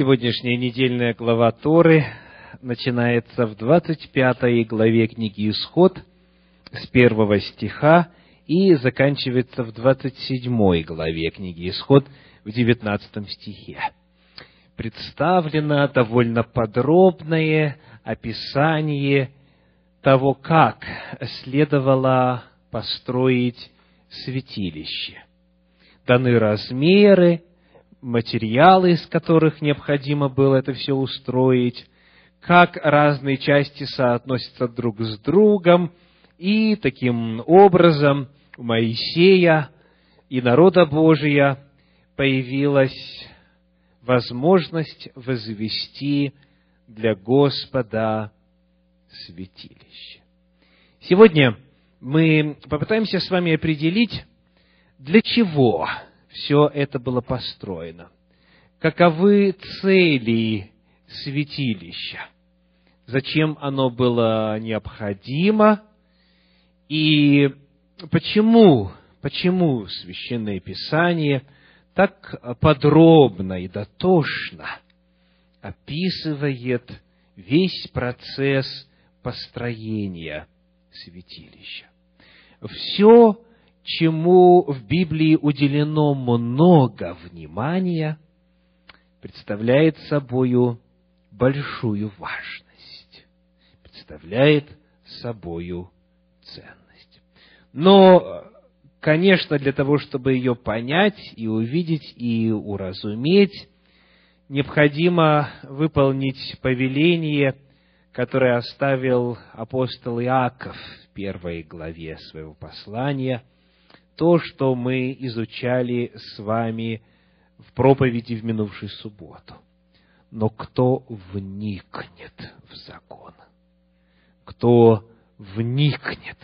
Сегодняшняя недельная глава Торы начинается в 25 главе книги «Исход» с первого стиха и заканчивается в 27 главе книги «Исход» в 19 стихе. Представлено довольно подробное описание того, как следовало построить святилище. Даны размеры, материалы, из которых необходимо было это все устроить, как разные части соотносятся друг с другом, и таким образом у Моисея и народа Божия появилась возможность возвести для Господа святилище. Сегодня мы попытаемся с вами определить, для чего все это было построено. Каковы цели святилища? Зачем оно было необходимо? И почему, почему Священное Писание так подробно и дотошно описывает весь процесс построения святилища? Все чему в Библии уделено много внимания, представляет собою большую важность, представляет собою ценность. Но, конечно, для того, чтобы ее понять и увидеть и уразуметь, необходимо выполнить повеление, которое оставил апостол Иаков в первой главе своего послания – то, что мы изучали с вами в проповеди в минувшую субботу. Но кто вникнет в закон? Кто вникнет?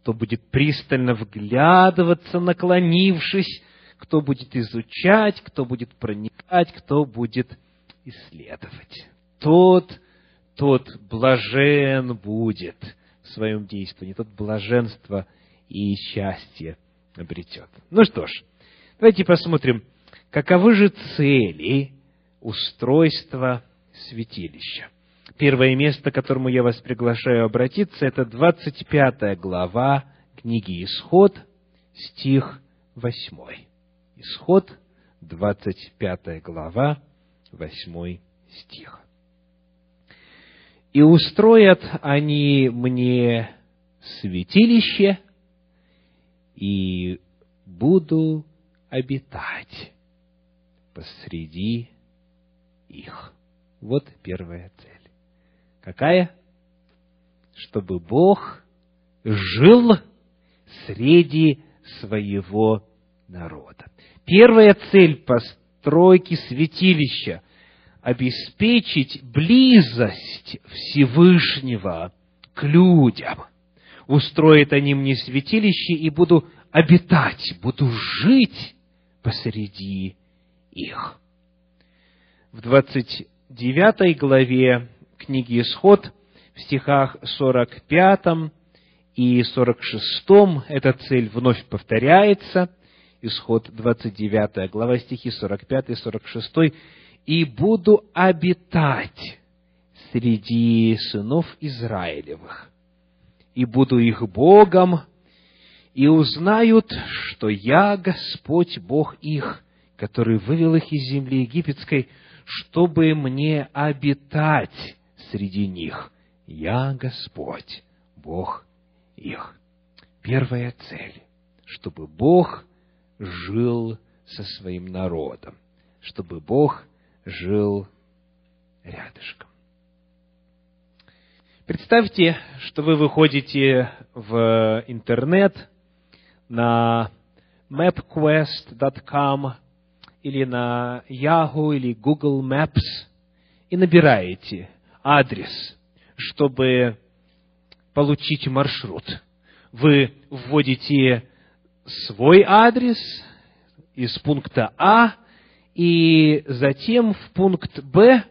Кто будет пристально вглядываться, наклонившись? Кто будет изучать? Кто будет проникать? Кто будет исследовать? Тот, тот блажен будет в своем действии, тот блаженство и счастье обретет. Ну что ж, давайте посмотрим, каковы же цели устройства святилища. Первое место, к которому я вас приглашаю обратиться, это 25 глава книги Исход, стих 8. Исход, 25 глава, 8 стих. «И устроят они мне святилище, и буду обитать посреди их. Вот первая цель. Какая? Чтобы Бог жил среди своего народа. Первая цель постройки святилища – обеспечить близость Всевышнего к людям – устроят они мне святилище, и буду обитать, буду жить посреди их. В 29 главе книги Исход, в стихах 45 и 46 эта цель вновь повторяется. Исход 29 глава, стихи 45 и 46. «И буду обитать среди сынов Израилевых, и буду их Богом, и узнают, что я Господь Бог их, который вывел их из земли египетской, чтобы мне обитать среди них. Я Господь, Бог их. Первая цель, чтобы Бог жил со своим народом, чтобы Бог жил рядышком. Представьте, что вы выходите в интернет на mapquest.com или на Yahoo или Google Maps и набираете адрес, чтобы получить маршрут. Вы вводите свой адрес из пункта А и затем в пункт Б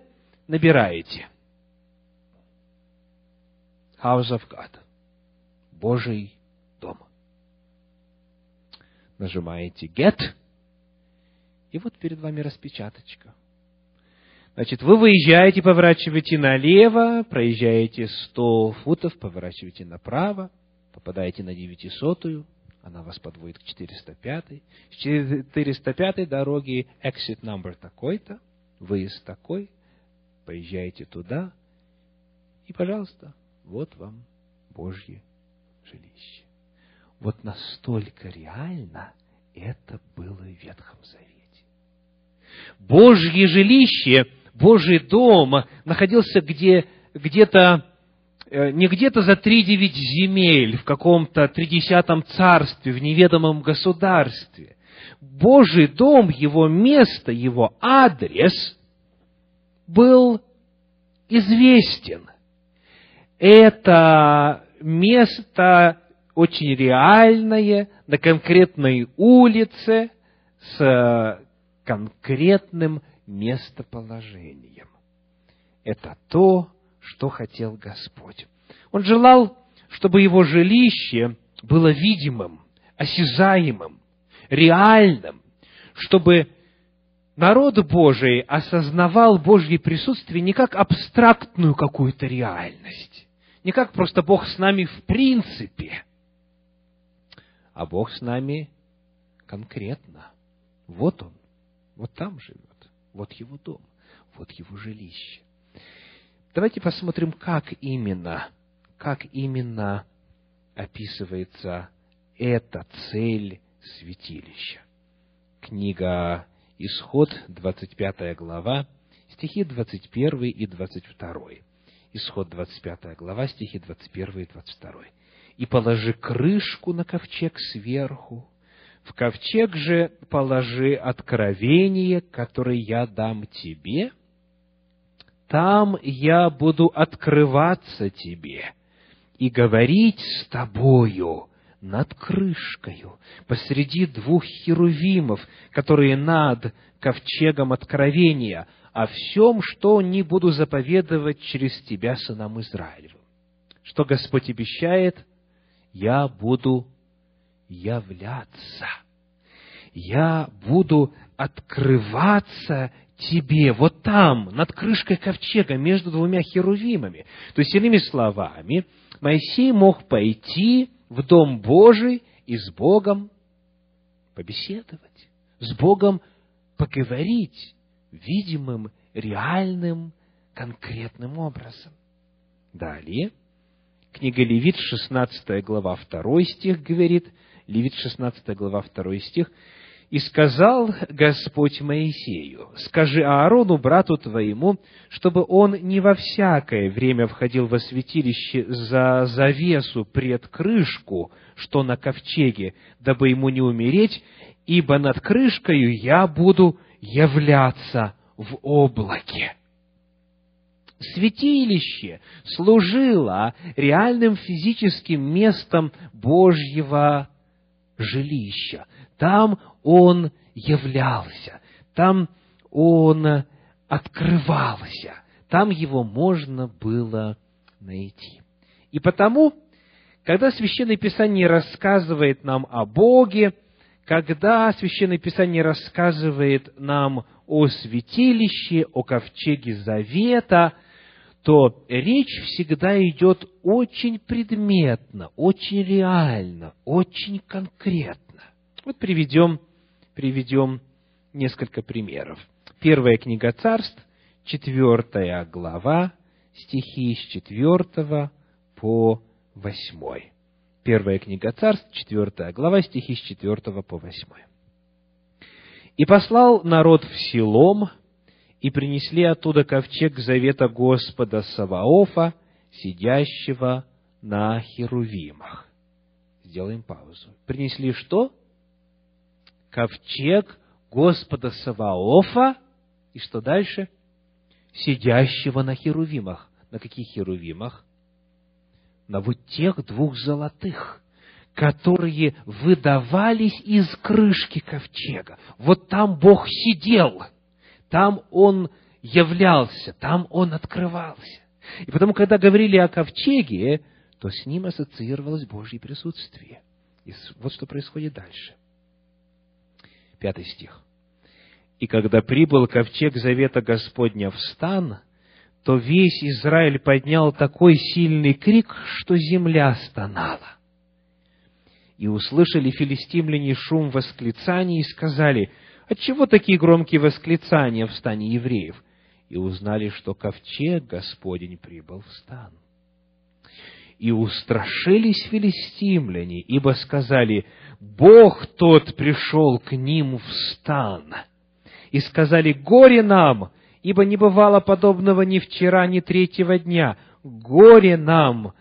набираете – House of God. Божий дом. Нажимаете Get, и вот перед вами распечаточка. Значит, вы выезжаете, поворачиваете налево, проезжаете 100 футов, поворачиваете направо, попадаете на 900 она вас подводит к 405 С 405 дороги exit number такой-то, выезд такой, поезжаете туда, и, пожалуйста, вот вам Божье жилище. Вот настолько реально это было в Ветхом Завете. Божье жилище – Божий дом находился где, где-то, э, не где-то за три девять земель, в каком-то тридесятом царстве, в неведомом государстве. Божий дом, его место, его адрес был известен. Это место очень реальное, на конкретной улице, с конкретным местоположением. Это то, что хотел Господь. Он желал, чтобы его жилище было видимым, осязаемым, реальным, чтобы народ Божий осознавал Божье присутствие не как абстрактную какую-то реальность, не как просто Бог с нами в принципе, а Бог с нами конкретно. Вот Он, вот там живет. Вот его дом, вот его жилище. Давайте посмотрим, как именно, как именно описывается эта цель святилища. Книга Исход, 25 глава, стихи 21 и 22. Исход, 25 глава, стихи 21 и 22. «И положи крышку на ковчег сверху, в ковчег же положи откровение, которое я дам тебе. Там я буду открываться тебе и говорить с тобою над крышкою, посреди двух херувимов, которые над ковчегом откровения, о всем, что не буду заповедовать через тебя сынам Израилевым. Что Господь обещает? Я буду являться. Я буду открываться тебе вот там, над крышкой ковчега, между двумя херувимами. То есть, иными словами, Моисей мог пойти в Дом Божий и с Богом побеседовать, с Богом поговорить видимым, реальным, конкретным образом. Далее, книга Левит, 16 глава, 2 стих говорит – Левит 16 глава 2 стих. «И сказал Господь Моисею, скажи Аарону, брату твоему, чтобы он не во всякое время входил во святилище за завесу пред крышку, что на ковчеге, дабы ему не умереть, ибо над крышкою я буду являться в облаке» святилище служило реальным физическим местом Божьего жилища. Там он являлся, там он открывался, там его можно было найти. И потому, когда Священное Писание рассказывает нам о Боге, когда Священное Писание рассказывает нам о святилище, о ковчеге Завета, то речь всегда идет очень предметно, очень реально, очень конкретно. Вот приведем, приведем несколько примеров. Первая книга царств, четвертая глава, стихи с четвертого по восьмой. Первая книга царств, четвертая глава, стихи с четвертого по восьмой. «И послал народ в Силом, и принесли оттуда ковчег завета Господа Саваофа, сидящего на херувимах. Сделаем паузу. Принесли что? Ковчег Господа Саваофа, и что дальше? Сидящего на херувимах. На каких херувимах? На вот тех двух золотых, которые выдавались из крышки ковчега. Вот там Бог сидел – там он являлся, там он открывался. И потому, когда говорили о ковчеге, то с ним ассоциировалось Божье присутствие. И вот что происходит дальше. Пятый стих. И когда прибыл ковчег завета Господня в стан, то весь Израиль поднял такой сильный крик, что земля стонала. И услышали филистимляне шум восклицаний и сказали, «Отчего такие громкие восклицания в стане евреев?» И узнали, что ковчег Господень прибыл в стан. И устрашились филистимляне, ибо сказали, Бог тот пришел к ним в стан. И сказали, горе нам, ибо не бывало подобного ни вчера, ни третьего дня. Горе нам,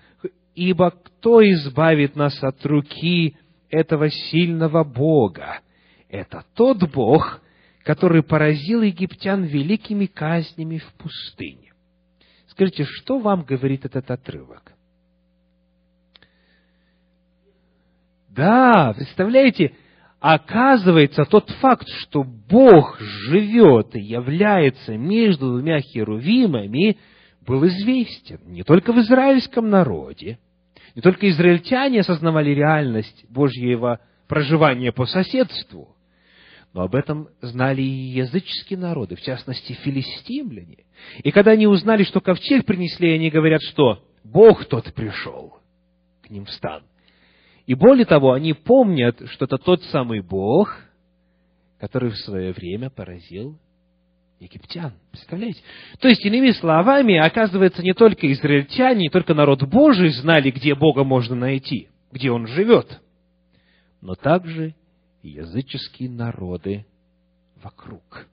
ибо кто избавит нас от руки этого сильного Бога? Это тот Бог, который поразил египтян великими казнями в пустыне. Скажите, что вам говорит этот отрывок? Да, представляете, оказывается, тот факт, что Бог живет и является между двумя херувимами, был известен не только в израильском народе, не только израильтяне осознавали реальность Божьего проживания по соседству, но об этом знали и языческие народы, в частности, филистимляне. И когда они узнали, что ковчег принесли, они говорят, что Бог тот пришел к ним в стан. И более того, они помнят, что это тот самый Бог, который в свое время поразил египтян. Представляете? То есть, иными словами, оказывается, не только израильтяне, не только народ Божий знали, где Бога можно найти, где Он живет, но также языческие народы вокруг.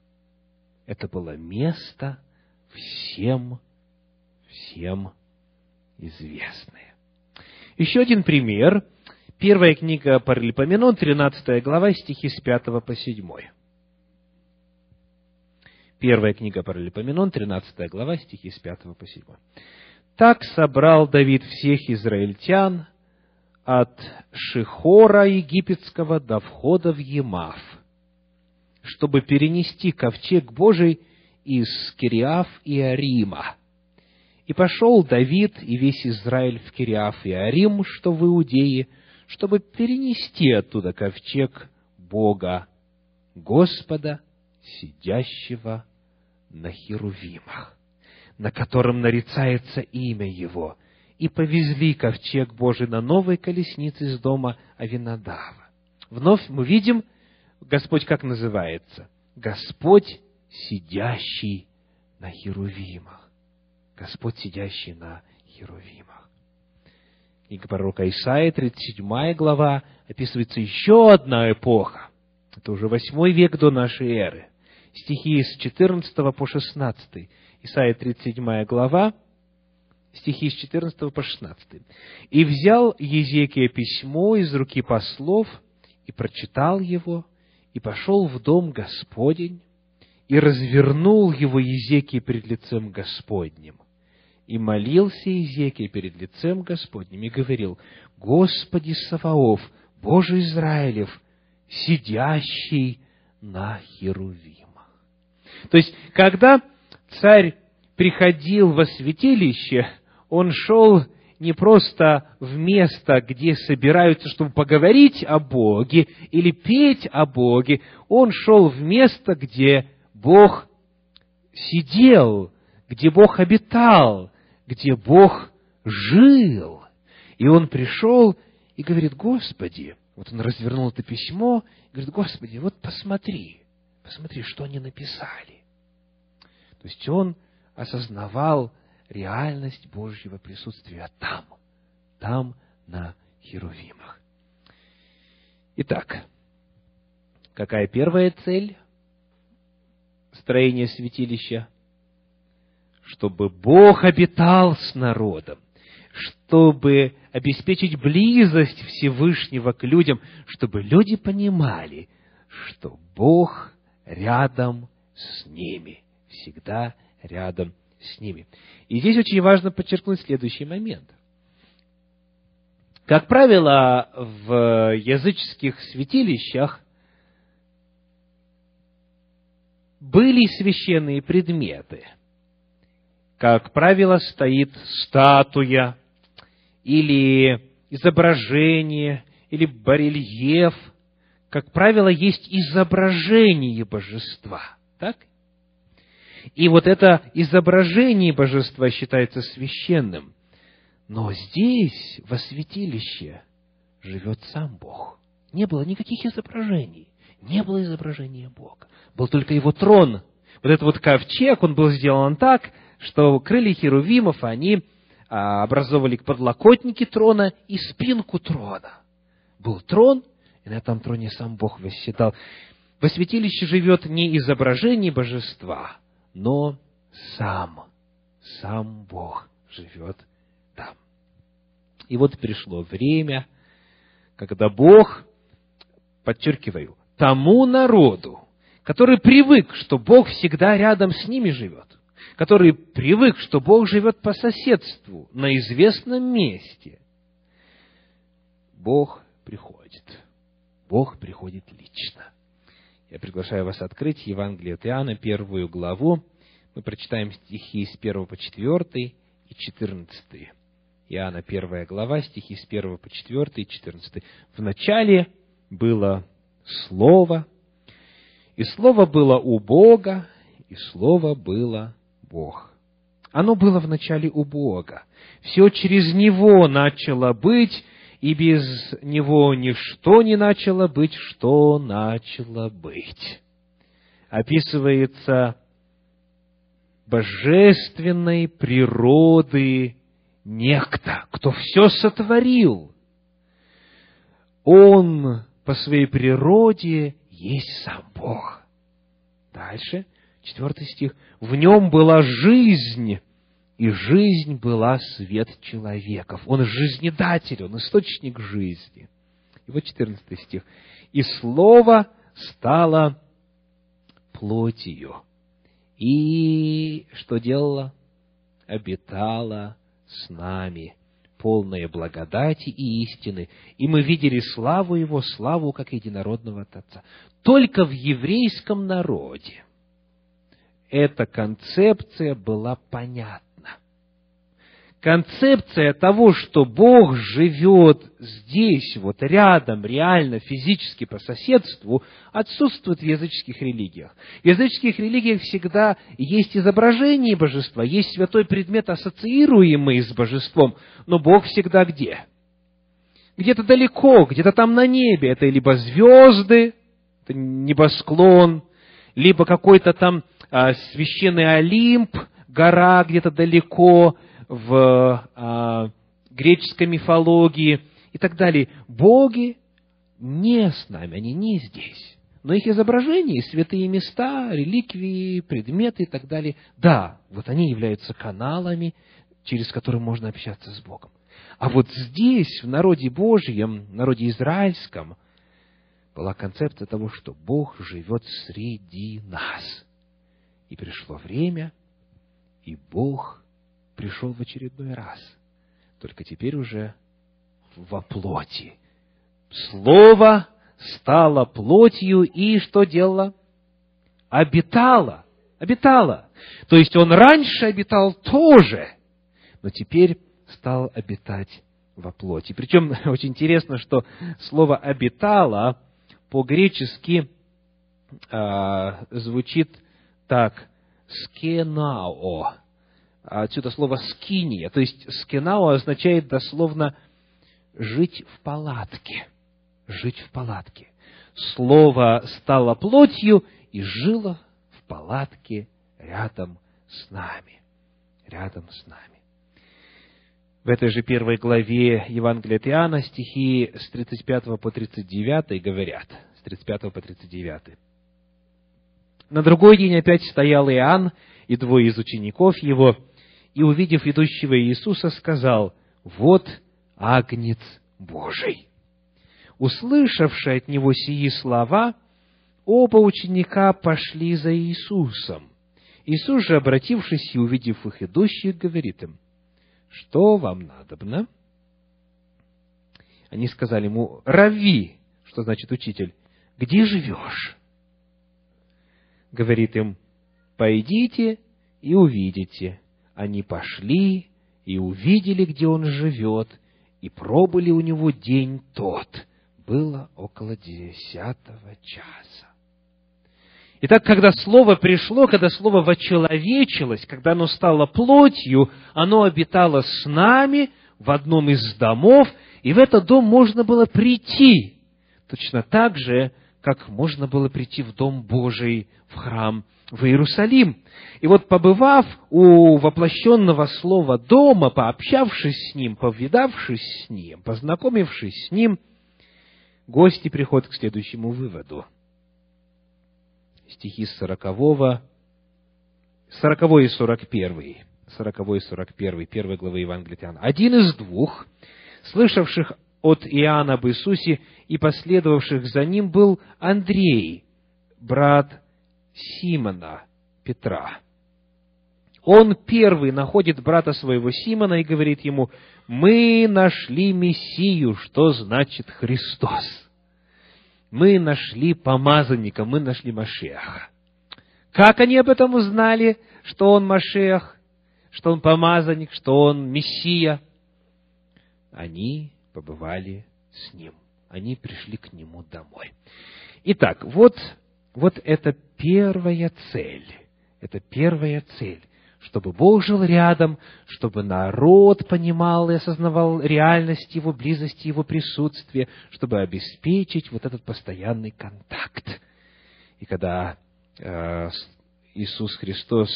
Это было место всем, всем известное. Еще один пример – Первая книга Паралипоменон, 13 глава, стихи с 5 по 7. Первая книга Паралипоменон, 13 глава, стихи с 5 по 7. «Так собрал Давид всех израильтян от Шихора египетского до входа в Емав, чтобы перенести ковчег Божий из Кириаф и Арима. И пошел Давид и весь Израиль в Кириаф и Арим, что в Иудее, чтобы перенести оттуда ковчег Бога, Господа, сидящего на Херувимах, на котором нарицается имя Его, и повезли ковчег Божий на новой колеснице из дома Авинадава. Вновь мы видим, Господь как называется? Господь, сидящий на Херувимах. Господь, сидящий на Херувимах. Книга пророка Исаия, 37 глава, описывается еще одна эпоха. Это уже восьмой век до нашей эры. Стихи с 14 по 16. Исаия, 37 глава, стихи с 14 по 16. «И взял Езекия письмо из руки послов, и прочитал его, и пошел в дом Господень, и развернул его Езекия пред лицем Господним и молился Иезекия перед лицем Господним и говорил, «Господи Саваоф, Боже Израилев, сидящий на Херувимах». То есть, когда царь приходил во святилище, он шел не просто в место, где собираются, чтобы поговорить о Боге или петь о Боге, он шел в место, где Бог сидел, где Бог обитал, где Бог жил. И он пришел и говорит, Господи, вот он развернул это письмо, и говорит, Господи, вот посмотри, посмотри, что они написали. То есть он осознавал реальность Божьего присутствия там, там, на Херувимах. Итак, какая первая цель строения святилища? Чтобы Бог обитал с народом, чтобы обеспечить близость Всевышнего к людям, чтобы люди понимали, что Бог рядом с ними, всегда рядом с ними. И здесь очень важно подчеркнуть следующий момент. Как правило, в языческих святилищах были священные предметы – как правило, стоит статуя или изображение, или барельеф как правило, есть изображение божества. Так? И вот это изображение божества считается священным. Но здесь, во святилище, живет сам Бог. Не было никаких изображений. Не было изображения Бога. Был только его трон. Вот этот вот ковчег, он был сделан так, что крылья херувимов, они а, образовывали подлокотники трона и спинку трона. Был трон, и на этом троне сам Бог восседал. Во святилище живет не изображение божества, но сам, сам Бог живет там. И вот пришло время, когда Бог, подчеркиваю, тому народу, который привык, что Бог всегда рядом с ними живет, который привык, что Бог живет по соседству, на известном месте, Бог приходит. Бог приходит лично. Я приглашаю вас открыть Евангелие от Иоанна, первую главу. Мы прочитаем стихи с 1 по 4 и 14. Иоанна, первая глава, стихи с 1 по 4 и 14. В начале было Слово, и Слово было у Бога, и Слово было Бог. Оно было в начале у Бога. Все через Него начало быть, и без Него ничто не начало быть, что начало быть. Описывается божественной природы некто, кто все сотворил. Он по своей природе есть сам Бог. Дальше, четвертый стих. В нем была жизнь, и жизнь была свет человеков. Он жизнедатель, он источник жизни. И вот четырнадцатый стих. И Слово стало плотью. И что делала? Обитала с нами, полная благодати и истины. И мы видели славу Его, славу как единородного Отца. Только в еврейском народе эта концепция была понятна концепция того, что Бог живет здесь, вот рядом, реально, физически по соседству, отсутствует в языческих религиях. В языческих религиях всегда есть изображение божества, есть святой предмет, ассоциируемый с божеством, но Бог всегда где? Где-то далеко, где-то там на небе. Это либо звезды, это небосклон, либо какой-то там священный Олимп, гора где-то далеко, в а, греческой мифологии и так далее. Боги не с нами, они не здесь. Но их изображения, святые места, реликвии, предметы и так далее, да, вот они являются каналами, через которые можно общаться с Богом. А вот здесь, в народе Божьем, в народе израильском, была концепция того, что Бог живет среди нас. И пришло время, и Бог пришел в очередной раз, только теперь уже во плоти. Слово стало плотью и что делало? Обитало. Обитало. То есть он раньше обитал тоже, но теперь стал обитать во плоти. Причем очень интересно, что слово «обитало» по-гречески э, звучит так «скенао», отсюда слово «скиния». То есть «скинао» означает дословно «жить в палатке». Жить в палатке. Слово стало плотью и жило в палатке рядом с нами. Рядом с нами. В этой же первой главе Евангелия от Иоанна стихи с 35 по 39 говорят, с 35 по 39. На другой день опять стоял Иоанн и двое из учеников его – и, увидев идущего Иисуса, сказал, «Вот Агнец Божий». Услышавшие от него сии слова, оба ученика пошли за Иисусом. Иисус же, обратившись и увидев их идущих, говорит им, «Что вам надобно?» Они сказали ему, «Рави», что значит учитель, «где живешь?» Говорит им, «Пойдите и увидите». Они пошли и увидели, где он живет, и пробыли у него день тот, было около десятого часа. Итак, когда Слово пришло, когда Слово вочеловечилось, когда оно стало плотью, оно обитало с нами в одном из домов, и в этот дом можно было прийти, точно так же, как можно было прийти в Дом Божий, в храм, в Иерусалим. И вот побывав у воплощенного слова дома, пообщавшись с ним, повидавшись с ним, познакомившись с ним, гости приходят к следующему выводу – стихи с 40, 40 и 41, 40 и 41, первой главы Евангелия. Один из двух, слышавших от Иоанна об Иисусе и последовавших за ним, был Андрей, брат Симона, Петра. Он первый находит брата своего Симона и говорит ему, «Мы нашли Мессию, что значит Христос» мы нашли помазанника, мы нашли Машеха. Как они об этом узнали, что он Машех, что он помазанник, что он Мессия? Они побывали с ним. Они пришли к нему домой. Итак, вот, вот это первая цель. Это первая цель чтобы Бог жил рядом, чтобы народ понимал и осознавал реальность Его близости, Его присутствия, чтобы обеспечить вот этот постоянный контакт. И когда э, Иисус Христос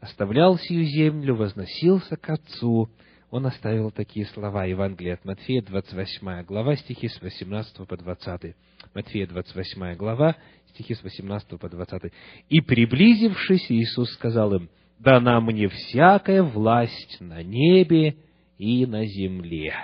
оставлял сию землю, возносился к Отцу, Он оставил такие слова Евангелия от Матфея, 28 глава, стихи с 18 по 20. Матфея, 28 глава, стихи с 18 по 20. «И приблизившись, Иисус сказал им, дана мне всякая власть на небе и на земле.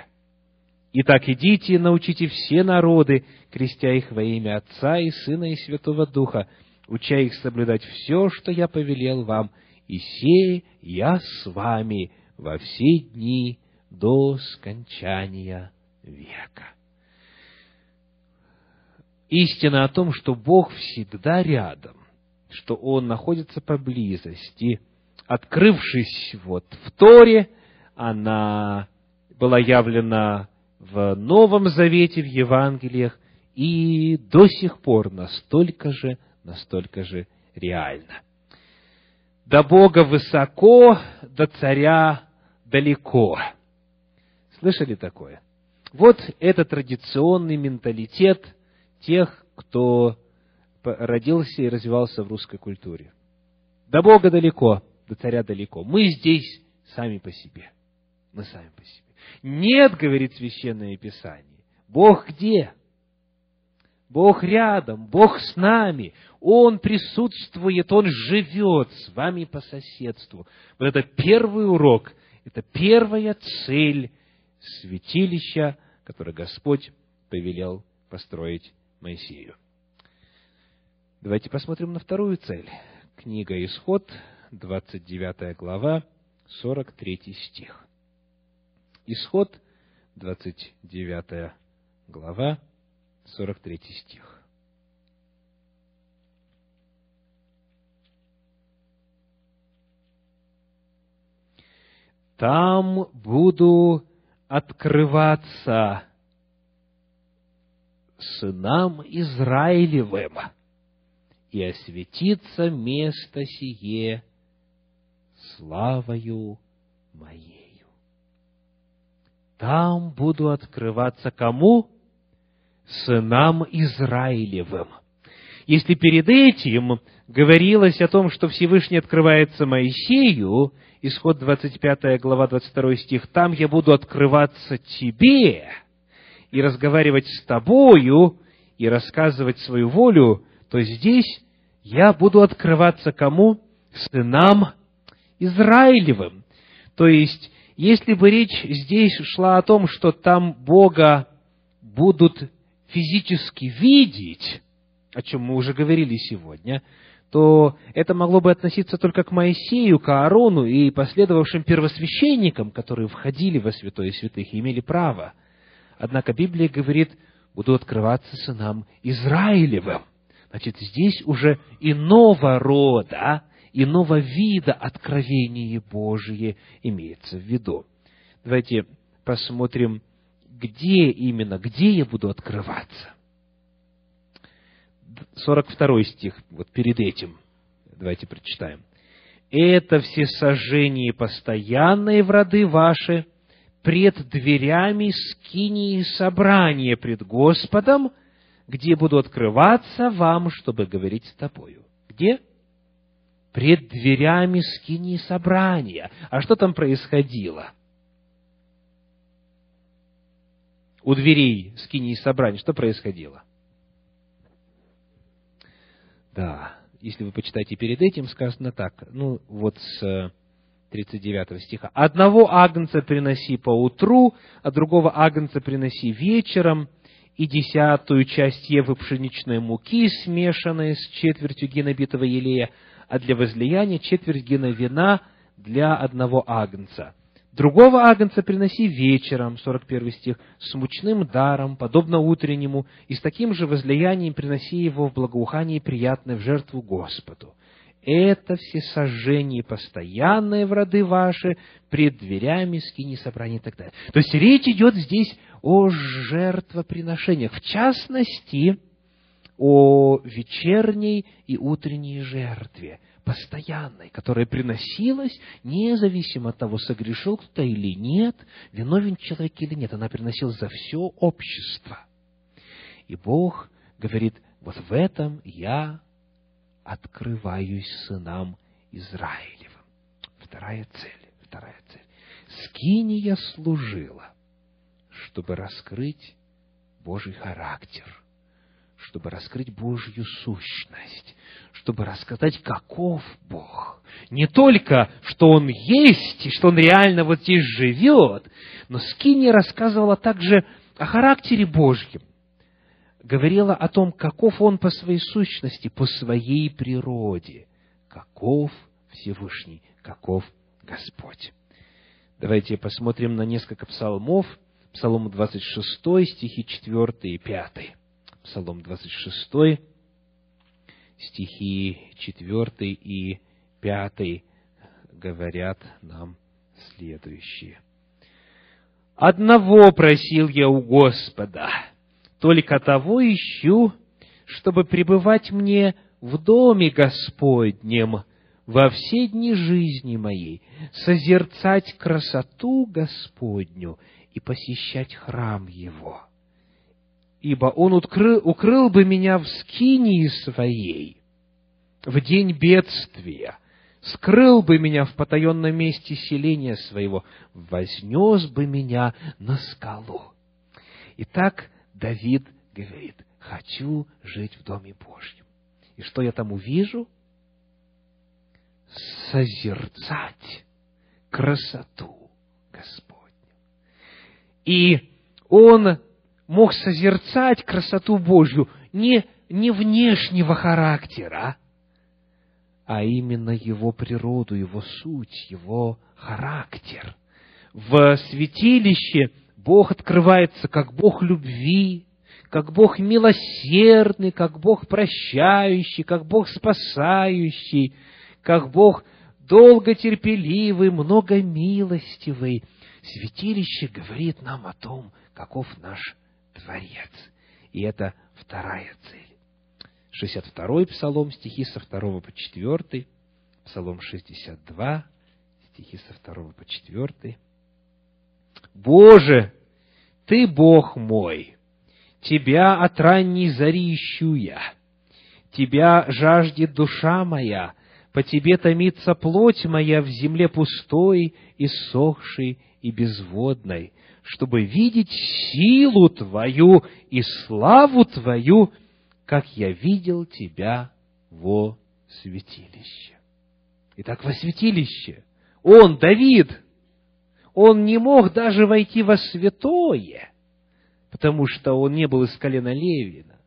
Итак, идите и научите все народы, крестя их во имя Отца и Сына и Святого Духа, уча их соблюдать все, что я повелел вам, и сей я с вами во все дни до скончания века. Истина о том, что Бог всегда рядом, что Он находится поблизости – открывшись вот в Торе, она была явлена в Новом Завете, в Евангелиях, и до сих пор настолько же, настолько же реально. До Бога высоко, до царя далеко. Слышали такое? Вот это традиционный менталитет тех, кто родился и развивался в русской культуре. До Бога далеко, до царя далеко. Мы здесь сами по себе. Мы сами по себе. Нет, говорит Священное Писание. Бог где? Бог рядом, Бог с нами. Он присутствует, Он живет с вами по соседству. Вот это первый урок, это первая цель святилища, которое Господь повелел построить Моисею. Давайте посмотрим на вторую цель. Книга Исход, 29 глава, 43 стих. Исход, 29 глава, 43 стих. Там буду открываться сынам Израилевым, и осветится место сие славою моею. Там буду открываться кому? Сынам Израилевым. Если перед этим говорилось о том, что Всевышний открывается Моисею, исход 25 глава 22 стих, «Там я буду открываться тебе и разговаривать с тобою и рассказывать свою волю», то здесь я буду открываться кому? Сынам Израилевым. То есть, если бы речь здесь шла о том, что там Бога будут физически видеть, о чем мы уже говорили сегодня, то это могло бы относиться только к Моисею, к Аарону и последовавшим первосвященникам, которые входили во святое святых и имели право. Однако Библия говорит, буду открываться сынам Израилевым. Значит, здесь уже иного рода иного вида откровение Божие имеется в виду. Давайте посмотрим где именно, где я буду открываться? 42 стих, вот перед этим. Давайте прочитаем. «Это все сожжения постоянные в роды ваши, пред дверями скинии собрания пред Господом, где буду открываться вам, чтобы говорить с тобою». Где? Пред дверями скинии собрания. А что там происходило? У дверей скинии собрания что происходило? Да, если вы почитаете перед этим, сказано так, ну, вот с 39 э, стиха. «Одного агнца приноси по утру, а другого агнца приноси вечером, и десятую часть евы пшеничной муки, смешанной с четвертью гена битого елея, а для возлияния четверть гена вина для одного агнца. Другого агнца приноси вечером, 41 стих, с мучным даром, подобно утреннему, и с таким же возлиянием приноси его в благоухание приятное в жертву Господу. Это все сожжения постоянные в роды ваши, пред дверями скини собрания и так далее. То есть речь идет здесь о жертвоприношениях, в частности, о вечерней и утренней жертве – постоянной, которая приносилась независимо от того, согрешил кто-то или нет, виновен человек или нет. Она приносилась за все общество. И Бог говорит, вот в этом я открываюсь сынам Израилевым. Вторая цель, вторая цель. Скиния служила, чтобы раскрыть Божий характер, чтобы раскрыть Божью сущность, чтобы рассказать, каков Бог. Не только, что Он есть, и что Он реально вот здесь живет, но Скини рассказывала также о характере Божьем, говорила о том, каков Он по своей сущности, по своей природе, каков Всевышний, каков Господь. Давайте посмотрим на несколько псалмов. Псалом 26, стихи 4 и 5. Псалом 26, стихи 4 и 5 говорят нам следующее. «Одного просил я у Господа, только того ищу, чтобы пребывать мне в доме Господнем во все дни жизни моей, созерцать красоту Господню и посещать храм Его» ибо он укрыл, укрыл бы меня в скинии своей в день бедствия, скрыл бы меня в потаенном месте селения своего, вознес бы меня на скалу. Итак, Давид говорит, хочу жить в Доме Божьем. И что я там увижу? Созерцать красоту Господню. И он мог созерцать красоту Божью не, не внешнего характера, а именно его природу, его суть, его характер. В святилище Бог открывается как Бог любви, как Бог милосердный, как Бог прощающий, как Бог спасающий, как Бог долготерпеливый, многомилостивый. Святилище говорит нам о том, каков наш Творец. И это вторая цель. 62-й Псалом, стихи со 2 по 4, Псалом 62, стихи со 2 по 4. «Боже, Ты Бог мой, Тебя от ранней зари ищу я, Тебя жаждет душа моя, по Тебе томится плоть моя в земле пустой, и сохшей и безводной чтобы видеть силу Твою и славу Твою, как я видел Тебя во святилище. Итак, во святилище. Он, Давид, он не мог даже войти во святое, потому что он не был из колена Левина.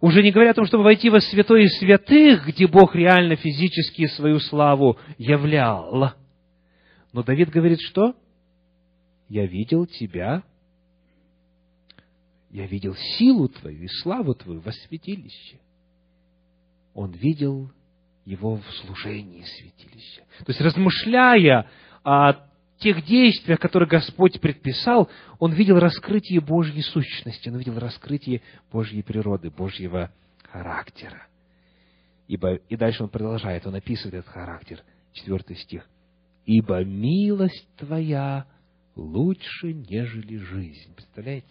Уже не говоря о том, чтобы войти во святое святых, где Бог реально физически свою славу являл. Но Давид говорит, что? Я видел тебя, я видел силу твою и славу твою во святилище. Он видел его в служении святилища. То есть, размышляя о тех действиях, которые Господь предписал, он видел раскрытие Божьей сущности, он видел раскрытие Божьей природы, Божьего характера. Ибо, и дальше он продолжает, он описывает этот характер. Четвертый стих. «Ибо милость твоя лучше, нежели жизнь». Представляете?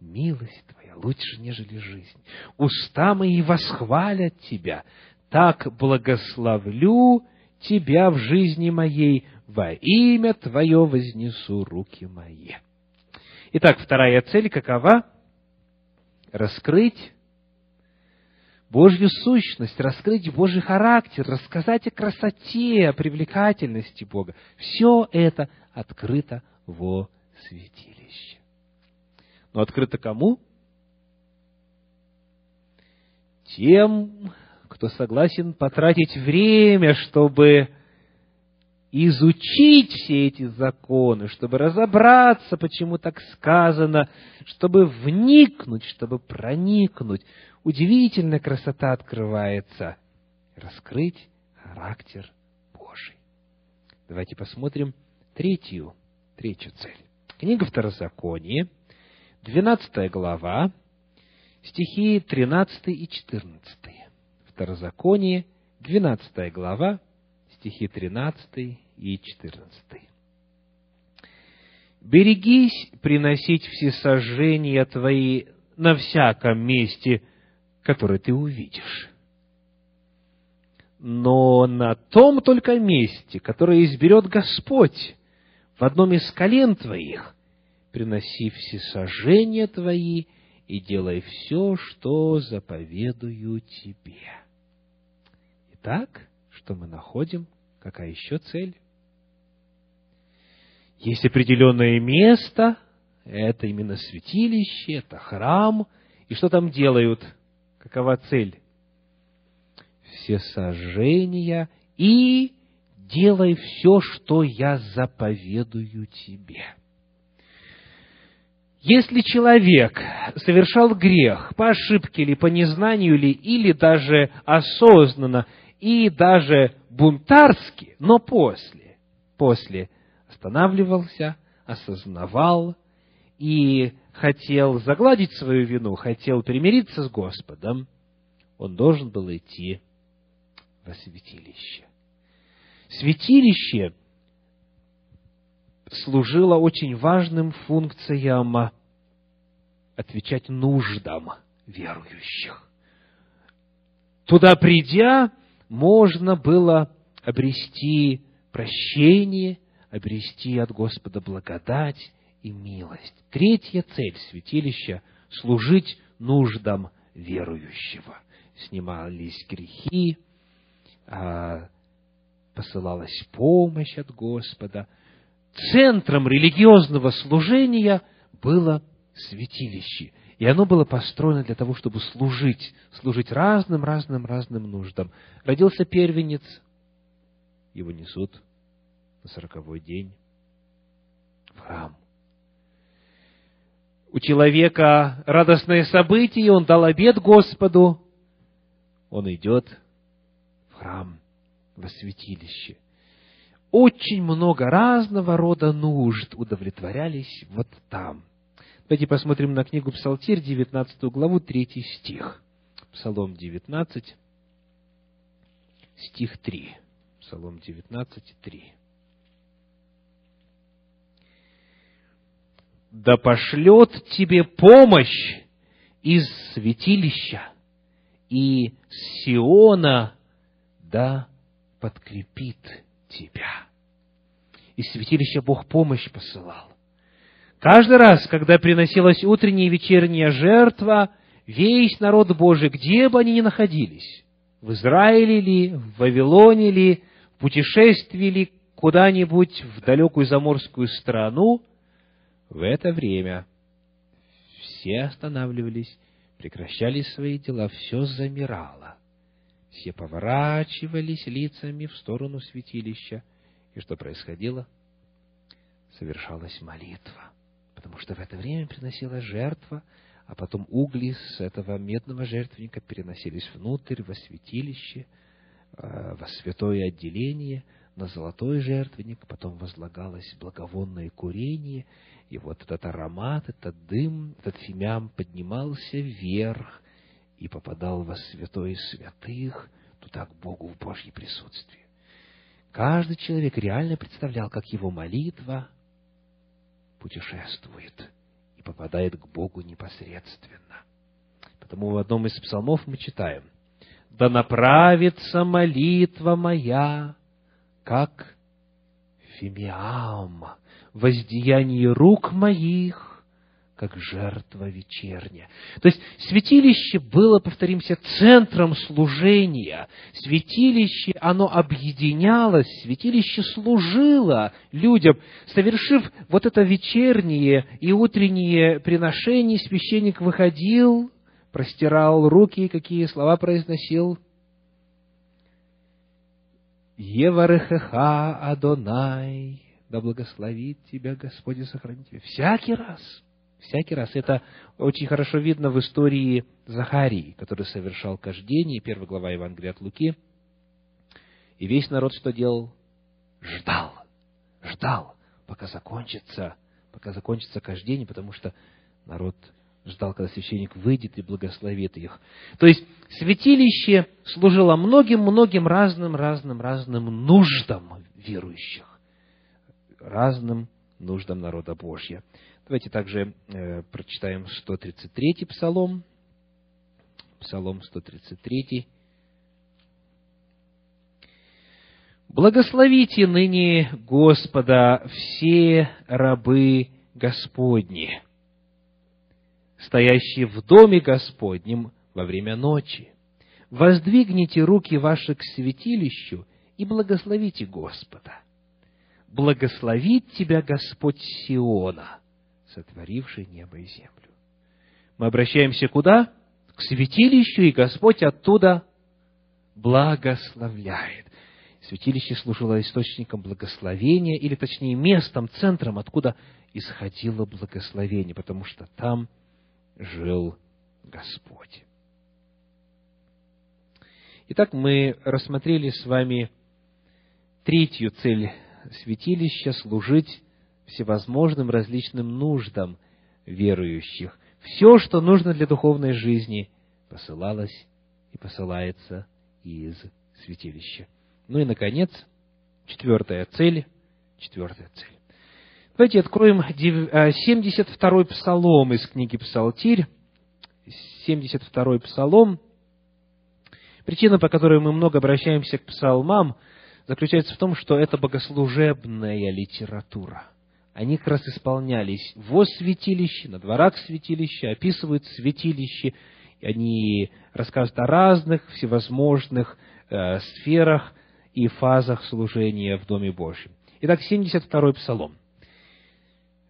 Милость твоя лучше, нежели жизнь. Уста мои восхвалят тебя. Так благословлю тебя в жизни моей, во имя Твое вознесу руки мои. Итак, вторая цель какова? Раскрыть Божью сущность, раскрыть Божий характер, рассказать о красоте, о привлекательности Бога. Все это открыто во святилище. Но открыто кому? Тем, кто согласен потратить время, чтобы изучить все эти законы, чтобы разобраться, почему так сказано, чтобы вникнуть, чтобы проникнуть. Удивительная красота открывается. Раскрыть характер Божий. Давайте посмотрим третью, третью цель. Книга Второзакония, 12 глава, стихи 13 и 14. Второзаконие, 12 глава, стихи 13 и 14. «Берегись приносить всесожжения твои на всяком месте, которое ты увидишь. Но на том только месте, которое изберет Господь, в одном из колен твоих, приноси всесожжения твои и делай все, что заповедую тебе». Итак, что мы находим? Какая еще цель? Есть определенное место, это именно святилище, это храм. И что там делают? Какова цель? Все сожжения и делай все, что я заповедую тебе. Если человек совершал грех по ошибке или по незнанию, или, или даже осознанно, и даже бунтарски, но после, после останавливался, осознавал и хотел загладить свою вину, хотел примириться с Господом, он должен был идти во святилище. Святилище служило очень важным функциям отвечать нуждам верующих. Туда придя, можно было обрести прощение, обрести от Господа благодать и милость. Третья цель святилища – служить нуждам верующего. Снимались грехи, а, посылалась помощь от Господа. Центром религиозного служения было святилище. И оно было построено для того, чтобы служить, служить разным, разным, разным нуждам. Родился первенец, его несут на сороковой день в храм. У человека радостное событие, он дал обед Господу, он идет в храм, во святилище. Очень много разного рода нужд удовлетворялись вот там. Давайте посмотрим на книгу Псалтирь, 19 главу, 3 стих. Псалом 19, стих 3. Псалом 19, 3. «Да пошлет тебе помощь из святилища, и Сиона да подкрепит тебя». Из святилища Бог помощь посылал. Каждый раз, когда приносилась утренняя и вечерняя жертва, весь народ Божий, где бы они ни находились, в Израиле ли, в Вавилоне ли, в путешествии ли куда-нибудь в далекую заморскую страну, в это время все останавливались, прекращали свои дела, все замирало. Все поворачивались лицами в сторону святилища. И что происходило? Совершалась молитва потому что в это время приносилась жертва, а потом угли с этого медного жертвенника переносились внутрь, во святилище, э, во святое отделение, на золотой жертвенник, потом возлагалось благовонное курение, и вот этот аромат, этот дым, этот фимиам поднимался вверх и попадал во святое святых, туда к Богу в Божье присутствие. Каждый человек реально представлял, как его молитва путешествует и попадает к Богу непосредственно. Потому в одном из псалмов мы читаем, «Да направится молитва моя, как фимиам, воздеяние рук моих, как жертва вечерняя. То есть святилище было, повторимся, центром служения. Святилище, оно объединялось, святилище служило людям. Совершив вот это вечернее и утреннее приношение, священник выходил, простирал руки, какие слова произносил. Еварехеха Адонай, да благословит тебя Господь и сохранит тебя. Всякий раз – Всякий раз. Это очень хорошо видно в истории Захарии, который совершал кождение, первая глава Евангелия от Луки. И весь народ что делал? Ждал. Ждал, пока закончится, пока закончится кождение, потому что народ ждал, когда священник выйдет и благословит их. То есть, святилище служило многим-многим разным, разным, разным нуждам верующих, разным нуждам народа Божьего. Давайте также э, прочитаем 133-й псалом. Псалом 133. Благословите ныне Господа все рабы Господни, стоящие в доме Господнем во время ночи. Воздвигните руки ваши к святилищу и благословите Господа. Благословит тебя Господь Сиона, сотворивший небо и землю. Мы обращаемся куда? К святилищу, и Господь оттуда благословляет. Святилище служило источником благословения, или точнее местом, центром, откуда исходило благословение, потому что там жил Господь. Итак, мы рассмотрели с вами третью цель святилища – служить всевозможным различным нуждам верующих. Все, что нужно для духовной жизни, посылалось и посылается из святилища. Ну и, наконец, четвертая цель. Четвертая цель. Давайте откроем 72-й э, псалом из книги Псалтирь. 72-й псалом. Причина, по которой мы много обращаемся к псалмам, заключается в том, что это богослужебная литература – они как раз исполнялись во святилище, на дворах святилища, описывают святилище, они рассказывают о разных всевозможных э, сферах и фазах служения в Доме Божьем. Итак, 72-й псалом.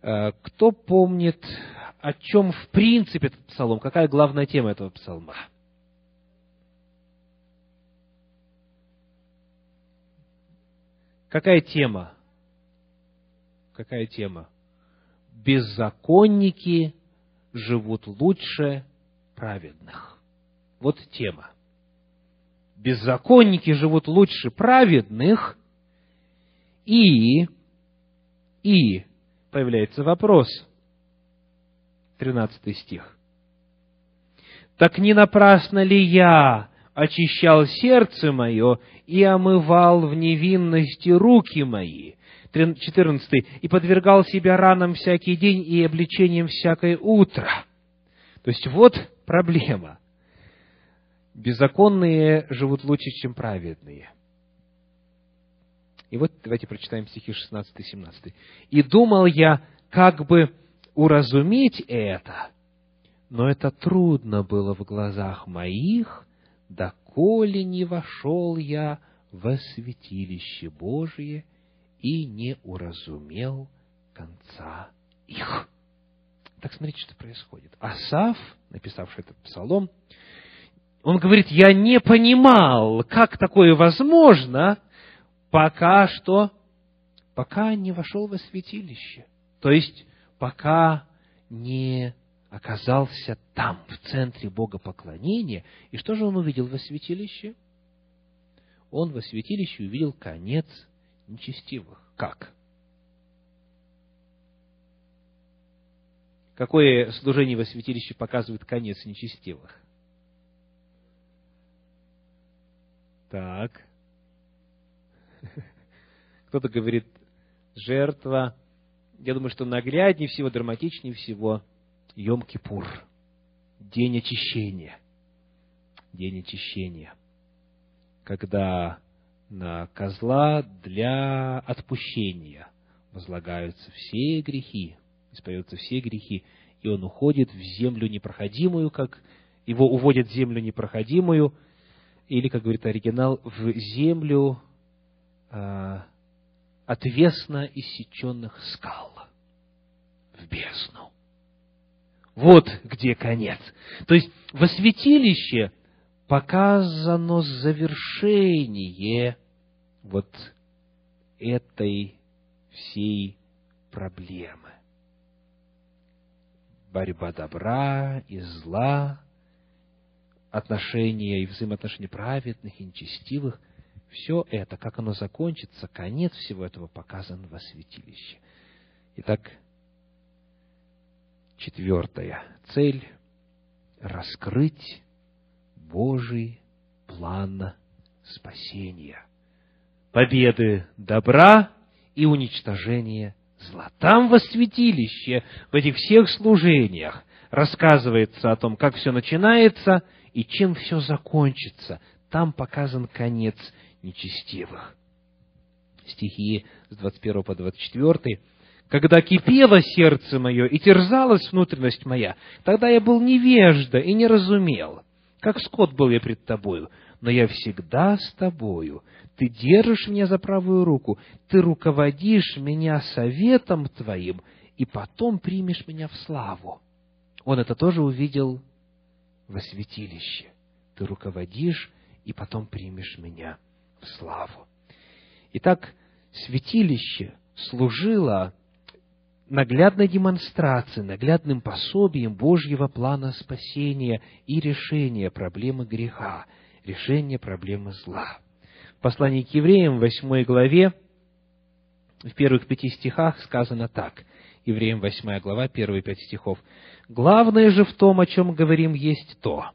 Э, кто помнит, о чем в принципе этот псалом, какая главная тема этого псалма? Какая тема? Какая тема? Беззаконники живут лучше праведных. Вот тема. Беззаконники живут лучше праведных, и, и, появляется вопрос, 13 стих. Так не напрасно ли я очищал сердце мое и омывал в невинности руки мои? 14. «И подвергал себя ранам всякий день и обличением всякое утро». То есть вот проблема. Беззаконные живут лучше, чем праведные. И вот давайте прочитаем стихи 16 и 17. «И думал я, как бы уразуметь это, но это трудно было в глазах моих, доколе не вошел я во святилище Божие и не уразумел конца их. Так смотрите, что происходит. Асав, написавший этот псалом, он говорит, я не понимал, как такое возможно, пока что, пока не вошел во святилище. То есть, пока не оказался там, в центре богопоклонения. И что же он увидел во святилище? Он во святилище увидел конец нечестивых. Как? Какое служение во святилище показывает конец нечестивых? Так. Кто-то говорит, жертва. Я думаю, что нагляднее всего, драматичнее всего Йом-Кипур. День очищения. День очищения. Когда на козла для отпущения возлагаются все грехи, исповедуются все грехи, и он уходит в землю непроходимую, как его уводят в землю непроходимую, или, как говорит оригинал, в землю э, отвесно иссеченных скал, в бездну. Вот где конец. То есть во святилище показано завершение вот этой всей проблемы. Борьба добра и зла, отношения и взаимоотношения праведных и нечестивых, все это, как оно закончится, конец всего этого показан во святилище. Итак, четвертая цель – раскрыть Божий план спасения, победы добра и уничтожения зла. Там во святилище, в этих всех служениях рассказывается о том, как все начинается и чем все закончится. Там показан конец нечестивых. Стихи с 21 по 24. «Когда кипело сердце мое и терзалась внутренность моя, тогда я был невежда и не разумел, как скот был я пред тобою, но я всегда с тобою. Ты держишь меня за правую руку, ты руководишь меня советом твоим, и потом примешь меня в славу. Он это тоже увидел во святилище. Ты руководишь, и потом примешь меня в славу. Итак, святилище служило наглядной демонстрацией, наглядным пособием Божьего плана спасения и решения проблемы греха, решения проблемы зла. В послании к евреям, в восьмой главе, в первых пяти стихах сказано так. Евреям восьмая глава, первые пять стихов. «Главное же в том, о чем говорим, есть то.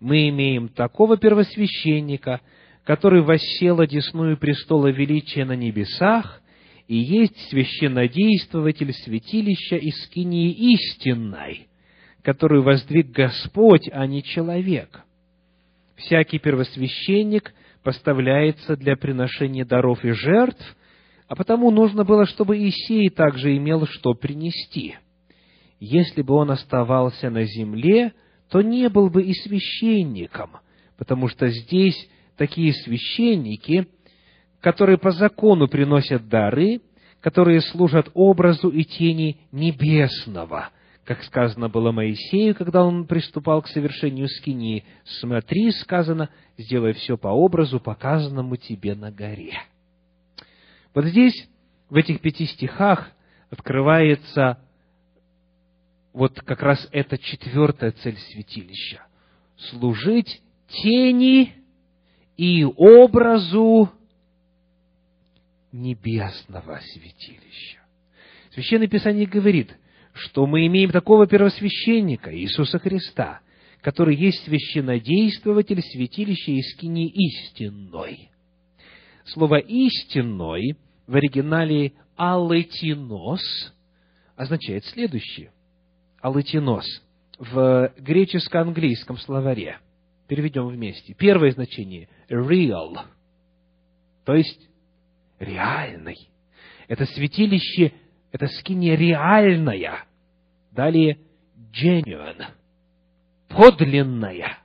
Мы имеем такого первосвященника, который воссел одесную престола величия на небесах, и есть священнодействователь святилища и скинии истинной, которую воздвиг Господь, а не человек. Всякий первосвященник поставляется для приношения даров и жертв, а потому нужно было, чтобы Исей также имел что принести. Если бы он оставался на земле, то не был бы и священником, потому что здесь такие священники – которые по закону приносят дары, которые служат образу и тени небесного, как сказано было Моисею, когда он приступал к совершению скинии. «Смотри, — сказано, — сделай все по образу, показанному тебе на горе». Вот здесь, в этих пяти стихах, открывается вот как раз эта четвертая цель святилища – служить тени и образу небесного святилища. Священное Писание говорит, что мы имеем такого первосвященника, Иисуса Христа, который есть священнодействователь святилища Искини истинной. Слово «истинной» в оригинале «алетинос» означает следующее. «Алетинос» в греческо-английском словаре. Переведем вместе. Первое значение – real, то есть реальный. Это святилище, это скиния реальная. Далее genuine, подлинная.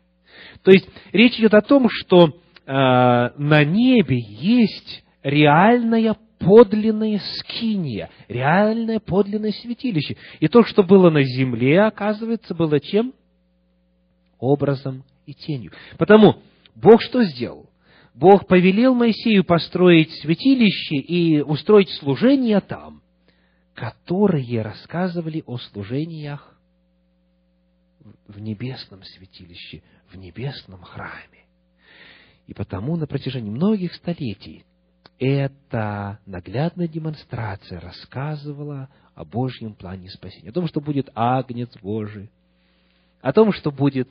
То есть речь идет о том, что э, на небе есть реальная подлинная скиния, реальное подлинное святилище. И то, что было на земле, оказывается, было чем? Образом и тенью. Потому Бог что сделал? Бог повелел Моисею построить святилище и устроить служения там, которые рассказывали о служениях в небесном святилище, в небесном храме. И потому на протяжении многих столетий эта наглядная демонстрация рассказывала о Божьем плане спасения, о том, что будет Агнец Божий, о том, что будет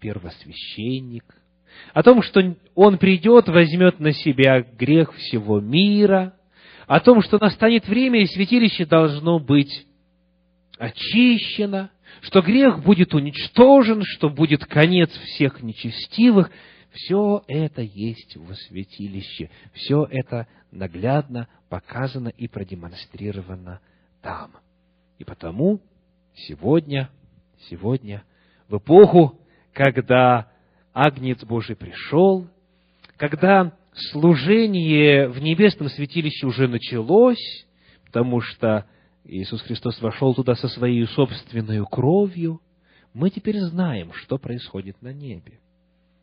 первосвященник, о том, что Он придет, возьмет на себя грех всего мира, о том, что настанет время, и святилище должно быть очищено, что грех будет уничтожен, что будет конец всех нечестивых. Все это есть во святилище. Все это наглядно показано и продемонстрировано там. И потому сегодня, сегодня, в эпоху, когда Агнец Божий пришел, когда служение в небесном святилище уже началось, потому что Иисус Христос вошел туда со своей собственной кровью, мы теперь знаем, что происходит на небе.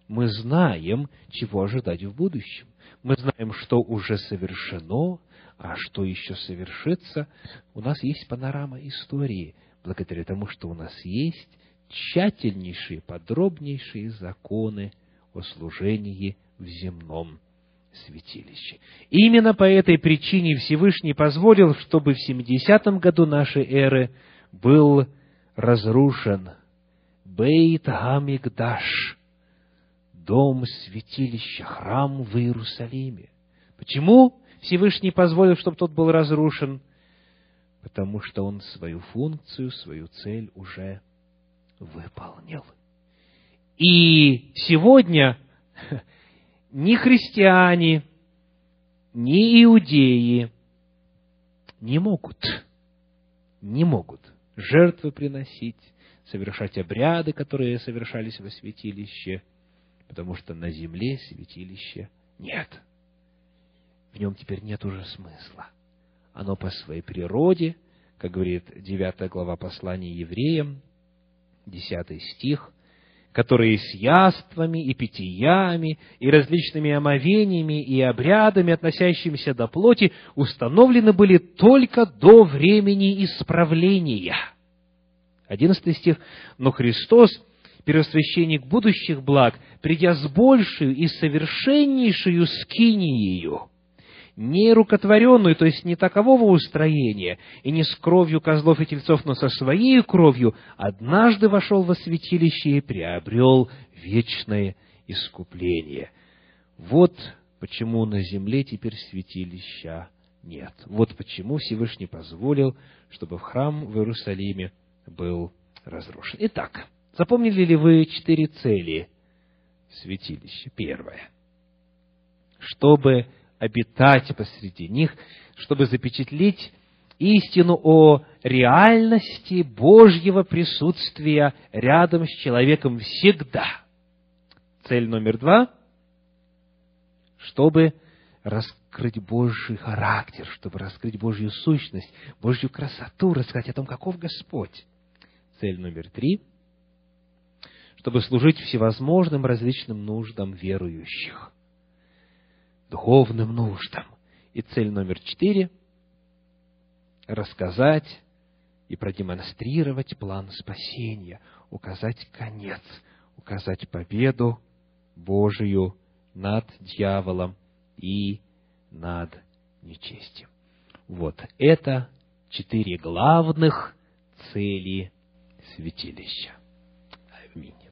Мы знаем, чего ожидать в будущем. Мы знаем, что уже совершено, а что еще совершится. У нас есть панорама истории, благодаря тому, что у нас есть тщательнейшие, подробнейшие законы о служении в земном святилище. Именно по этой причине Всевышний позволил, чтобы в 70-м году нашей эры был разрушен Бейт Хамикдаш, дом святилища, храм в Иерусалиме. Почему Всевышний позволил, чтобы тот был разрушен? Потому что он свою функцию, свою цель уже выполнил. И сегодня ни христиане, ни иудеи не могут, не могут жертвы приносить, совершать обряды, которые совершались во святилище, потому что на земле святилища нет. В нем теперь нет уже смысла. Оно по своей природе, как говорит 9 глава послания евреям, 10 стих, которые с яствами и питьями, и различными омовениями и обрядами, относящимися до плоти, установлены были только до времени исправления. Одиннадцатый стих. «Но Христос, первосвященник будущих благ, придя с большей и совершеннейшую скиниею, не рукотворенную, то есть не такового устроения, и не с кровью козлов и тельцов, но со своей кровью, однажды вошел во святилище и приобрел вечное искупление. Вот почему на земле теперь святилища нет. Вот почему Всевышний позволил, чтобы храм в Иерусалиме был разрушен. Итак, запомнили ли вы четыре цели святилища? Первое. Чтобы обитать посреди них, чтобы запечатлеть истину о реальности Божьего присутствия рядом с человеком всегда. Цель номер два – чтобы раскрыть Божий характер, чтобы раскрыть Божью сущность, Божью красоту, рассказать о том, каков Господь. Цель номер три – чтобы служить всевозможным различным нуждам верующих духовным нуждам. И цель номер четыре – рассказать и продемонстрировать план спасения, указать конец, указать победу Божию над дьяволом и над нечестием. Вот это четыре главных цели святилища. Аминь.